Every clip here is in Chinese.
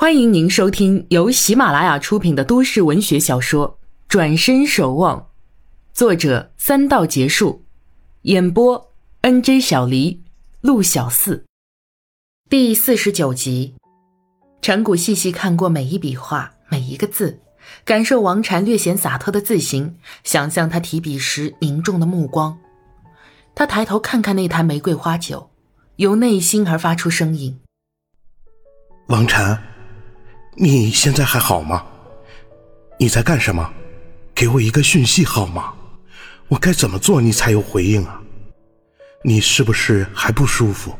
欢迎您收听由喜马拉雅出品的都市文学小说《转身守望》，作者三道结束，演播 N J 小黎、陆小四，第四十九集。陈谷细细看过每一笔画，每一个字，感受王禅略显洒脱的字形，想象他提笔时凝重的目光。他抬头看看那坛玫瑰花酒，由内心而发出声音：“王禅。”你现在还好吗？你在干什么？给我一个讯息好吗？我该怎么做你才有回应啊？你是不是还不舒服？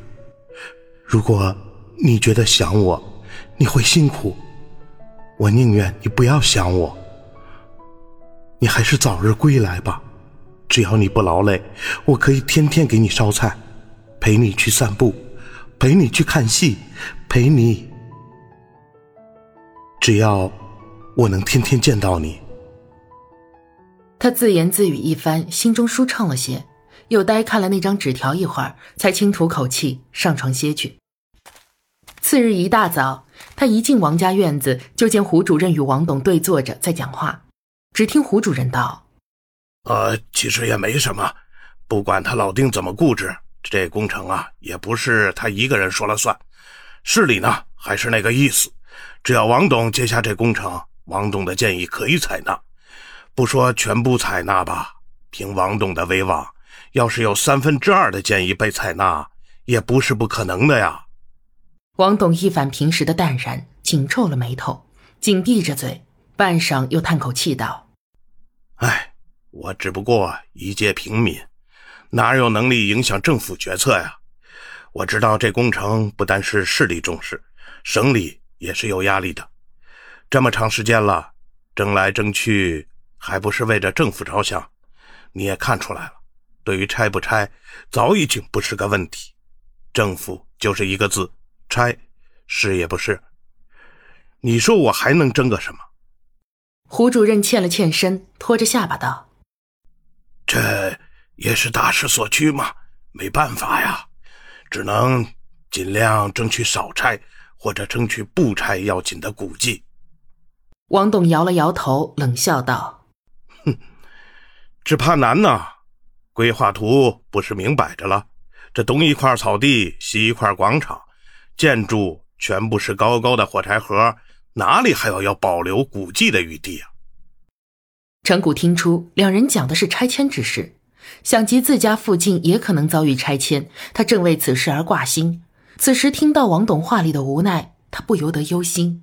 如果你觉得想我，你会辛苦，我宁愿你不要想我。你还是早日归来吧。只要你不劳累，我可以天天给你烧菜，陪你去散步，陪你去看戏，陪你。只要我能天天见到你，他自言自语一番，心中舒畅了些，又呆看了那张纸条一会儿，才轻吐口气，上床歇去。次日一大早，他一进王家院子，就见胡主任与王董对坐着在讲话。只听胡主任道：“呃，其实也没什么，不管他老丁怎么固执，这工程啊，也不是他一个人说了算，市里呢还是那个意思。”只要王董接下这工程，王董的建议可以采纳，不说全部采纳吧，凭王董的威望，要是有三分之二的建议被采纳，也不是不可能的呀。王董一反平时的淡然，紧皱了眉头，紧闭着嘴，半晌又叹口气道：“哎，我只不过一介平民，哪有能力影响政府决策呀？我知道这工程不单是市里重视，省里。”也是有压力的，这么长时间了，争来争去，还不是为着政府着想？你也看出来了，对于拆不拆，早已经不是个问题。政府就是一个字，拆，是也不是。你说我还能争个什么？胡主任欠了欠身，拖着下巴道：“这也是大势所趋嘛，没办法呀，只能尽量争取少拆。”或者争取不拆要紧的古迹。王董摇了摇头，冷笑道：“哼，只怕难呐。规划图不是明摆着了？这东一块草地，西一块广场，建筑全部是高高的火柴盒，哪里还有要保留古迹的余地啊？”陈谷听出两人讲的是拆迁之事，想及自家附近也可能遭遇拆迁，他正为此事而挂心。此时听到王董话里的无奈，他不由得忧心。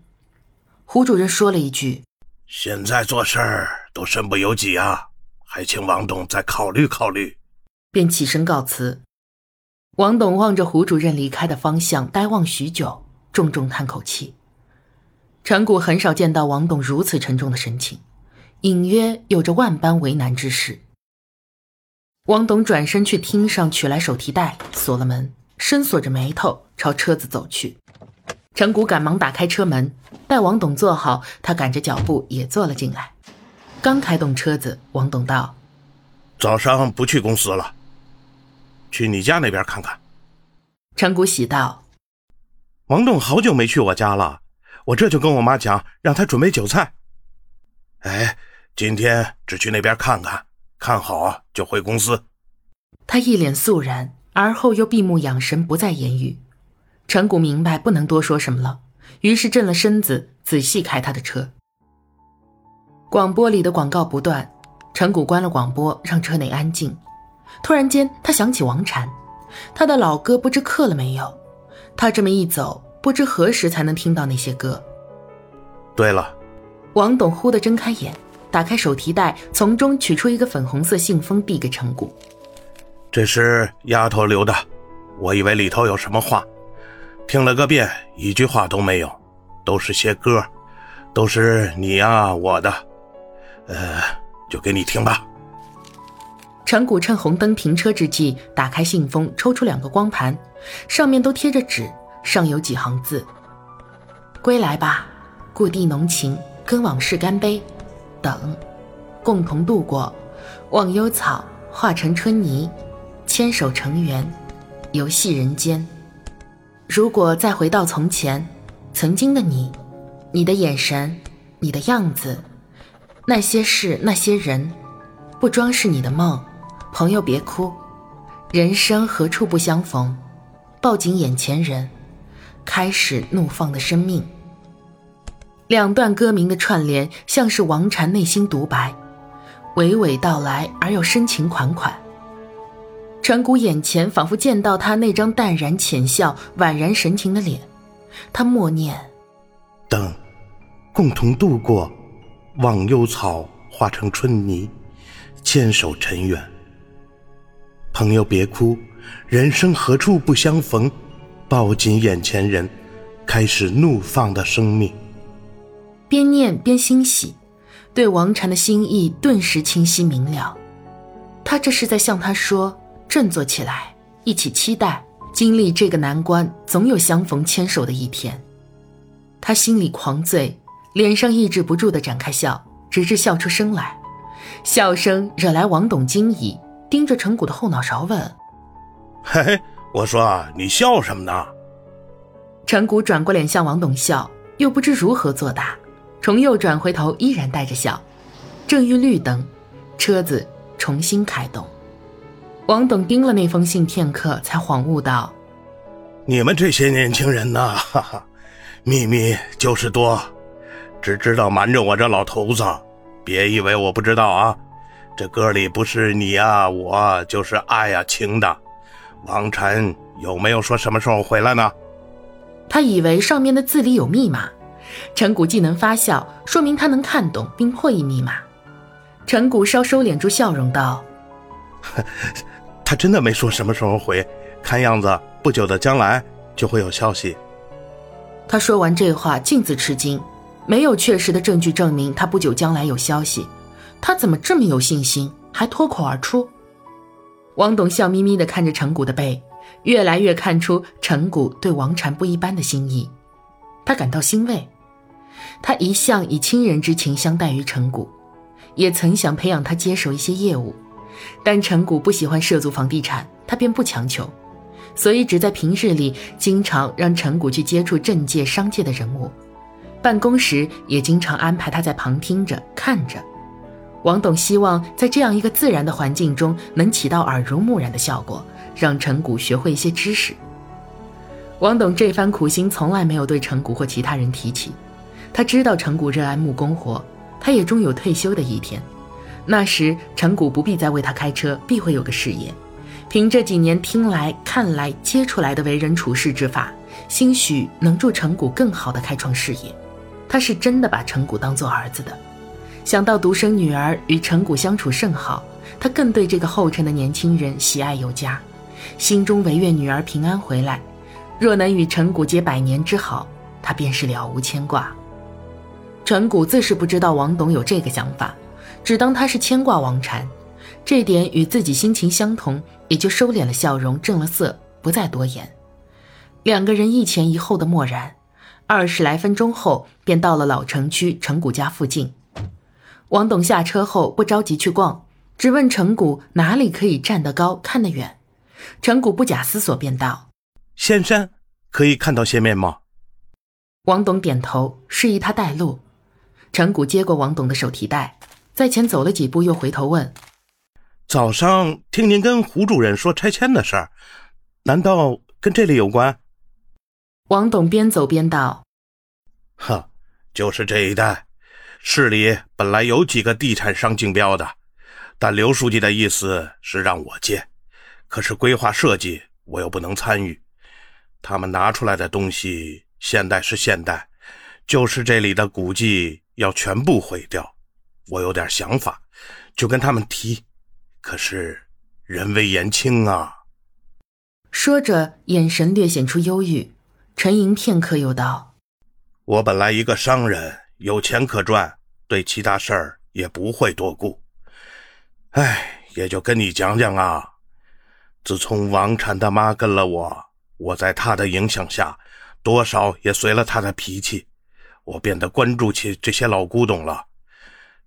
胡主任说了一句：“现在做事儿都身不由己啊，还请王董再考虑考虑。”便起身告辞。王董望着胡主任离开的方向，呆望许久，重重叹口气。陈谷很少见到王董如此沉重的神情，隐约有着万般为难之事。王董转身去厅上取来手提袋，锁了门。深锁着眉头，朝车子走去。陈谷赶忙打开车门，待王董坐好，他赶着脚步也坐了进来。刚开动车子，王董道：“早上不去公司了，去你家那边看看。”陈谷喜道：“王董好久没去我家了，我这就跟我妈讲，让她准备酒菜。哎，今天只去那边看看，看好就回公司。”他一脸肃然。而后又闭目养神，不再言语。陈谷明白不能多说什么了，于是正了身子，仔细开他的车。广播里的广告不断，陈谷关了广播，让车内安静。突然间，他想起王禅，他的老歌不知刻了没有。他这么一走，不知何时才能听到那些歌。对了，王董忽地睁开眼，打开手提袋，从中取出一个粉红色信封，递给陈谷。这是丫头留的，我以为里头有什么话，听了个遍，一句话都没有，都是些歌，都是你呀我的，呃，就给你听吧。陈谷趁红灯停车之际，打开信封，抽出两个光盘，上面都贴着纸，上有几行字：“归来吧，故地浓情，跟往事干杯，等，共同度过，忘忧草化成春泥。”牵手成缘，游戏人间。如果再回到从前，曾经的你你的眼神，你的样子，那些事，那些人，不装饰你的梦。朋友别哭，人生何处不相逢？抱紧眼前人，开始怒放的生命。两段歌名的串联，像是王禅内心独白，娓娓道来而又深情款款。陈谷眼前仿佛见到他那张淡然浅笑、宛然神情的脸，他默念：“等，共同度过，忘忧草化成春泥，牵手尘缘。朋友别哭，人生何处不相逢？抱紧眼前人，开始怒放的生命。”边念边欣喜，对王禅的心意顿时清晰明了。他这是在向他说。振作起来，一起期待经历这个难关，总有相逢牵手的一天。他心里狂醉，脸上抑制不住的展开笑，直至笑出声来。笑声惹来王董惊疑，盯着陈谷的后脑勺问：“嘿嘿，我说你笑什么呢？”陈谷转过脸向王董笑，又不知如何作答，重又转回头，依然带着笑。正遇绿灯，车子重新开动。王董盯了那封信片刻，才恍悟道：“你们这些年轻人呐，哈哈，秘密就是多，只知道瞒着我这老头子。别以为我不知道啊，这歌里不是你呀，我就是爱呀情的。王晨有没有说什么时候回来呢？他以为上面的字里有密码。陈谷既能发笑，说明他能看懂并破译密码。陈谷稍收敛住笑容道。他真的没说什么时候回，看样子不久的将来就会有消息。他说完这话，镜子吃惊，没有确实的证据证明他不久将来有消息，他怎么这么有信心，还脱口而出？王董笑眯眯地看着陈谷的背，越来越看出陈谷对王禅不一般的心意，他感到欣慰。他一向以亲人之情相待于陈谷，也曾想培养他接手一些业务。但陈谷不喜欢涉足房地产，他便不强求，所以只在平日里经常让陈谷去接触政界、商界的人物，办公时也经常安排他在旁听着、看着。王董希望在这样一个自然的环境中，能起到耳濡目染的效果，让陈谷学会一些知识。王董这番苦心从来没有对陈谷或其他人提起，他知道陈谷热爱木工活，他也终有退休的一天。那时，陈谷不必再为他开车，必会有个事业。凭这几年听来、看来、接出来的为人处事之法，兴许能助陈谷更好的开创事业。他是真的把陈谷当做儿子的。想到独生女儿与陈谷相处甚好，他更对这个后尘的年轻人喜爱有加，心中唯愿女儿平安回来。若能与陈谷结百年之好，他便是了无牵挂。陈谷自是不知道王董有这个想法。只当他是牵挂王禅，这点与自己心情相同，也就收敛了笑容，正了色，不再多言。两个人一前一后的默然，二十来分钟后，便到了老城区陈谷家附近。王董下车后不着急去逛，只问陈谷哪里可以站得高、看得远。陈谷不假思索便道：“仙山可以看到些面貌？”王董点头，示意他带路。陈谷接过王董的手提袋。在前走了几步，又回头问：“早上听您跟胡主任说拆迁的事儿，难道跟这里有关？”王董边走边道：“哼，就是这一带，市里本来有几个地产商竞标的，但刘书记的意思是让我接，可是规划设计我又不能参与。他们拿出来的东西现代是现代，就是这里的古迹要全部毁掉。”我有点想法，就跟他们提，可是人微言轻啊。说着，眼神略显出忧郁，沉吟片刻，又道：“我本来一个商人，有钱可赚，对其他事儿也不会多顾。哎，也就跟你讲讲啊。自从王禅他妈跟了我，我在他的影响下，多少也随了他的脾气，我变得关注起这些老古董了。”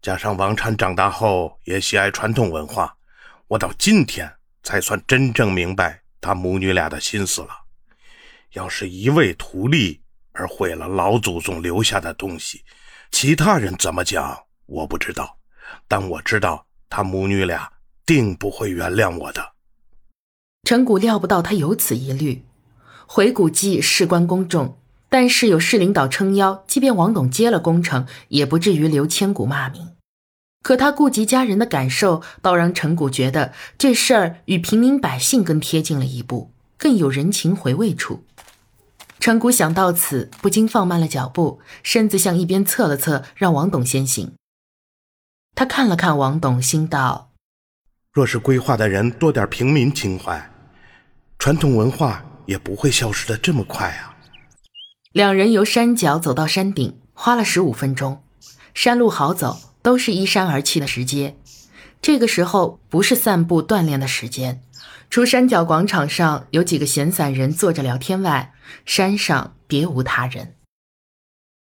加上王禅长大后也喜爱传统文化，我到今天才算真正明白他母女俩的心思了。要是一味图利而毁了老祖宗留下的东西。其他人怎么讲，我不知道，但我知道他母女俩定不会原谅我的。陈谷料不到他有此疑虑，回古记事关公众，但是有市领导撑腰，即便王董接了工程，也不至于留千古骂名。可他顾及家人的感受，倒让陈谷觉得这事儿与平民百姓更贴近了一步，更有人情回味处。陈谷想到此，不禁放慢了脚步，身子向一边侧了侧，让王董先行。他看了看王董，心道：若是规划的人多点平民情怀，传统文化也不会消失的这么快啊。两人由山脚走到山顶，花了十五分钟，山路好走。都是依山而砌的石阶，这个时候不是散步锻炼的时间。除山脚广场上有几个闲散人坐着聊天外，山上别无他人。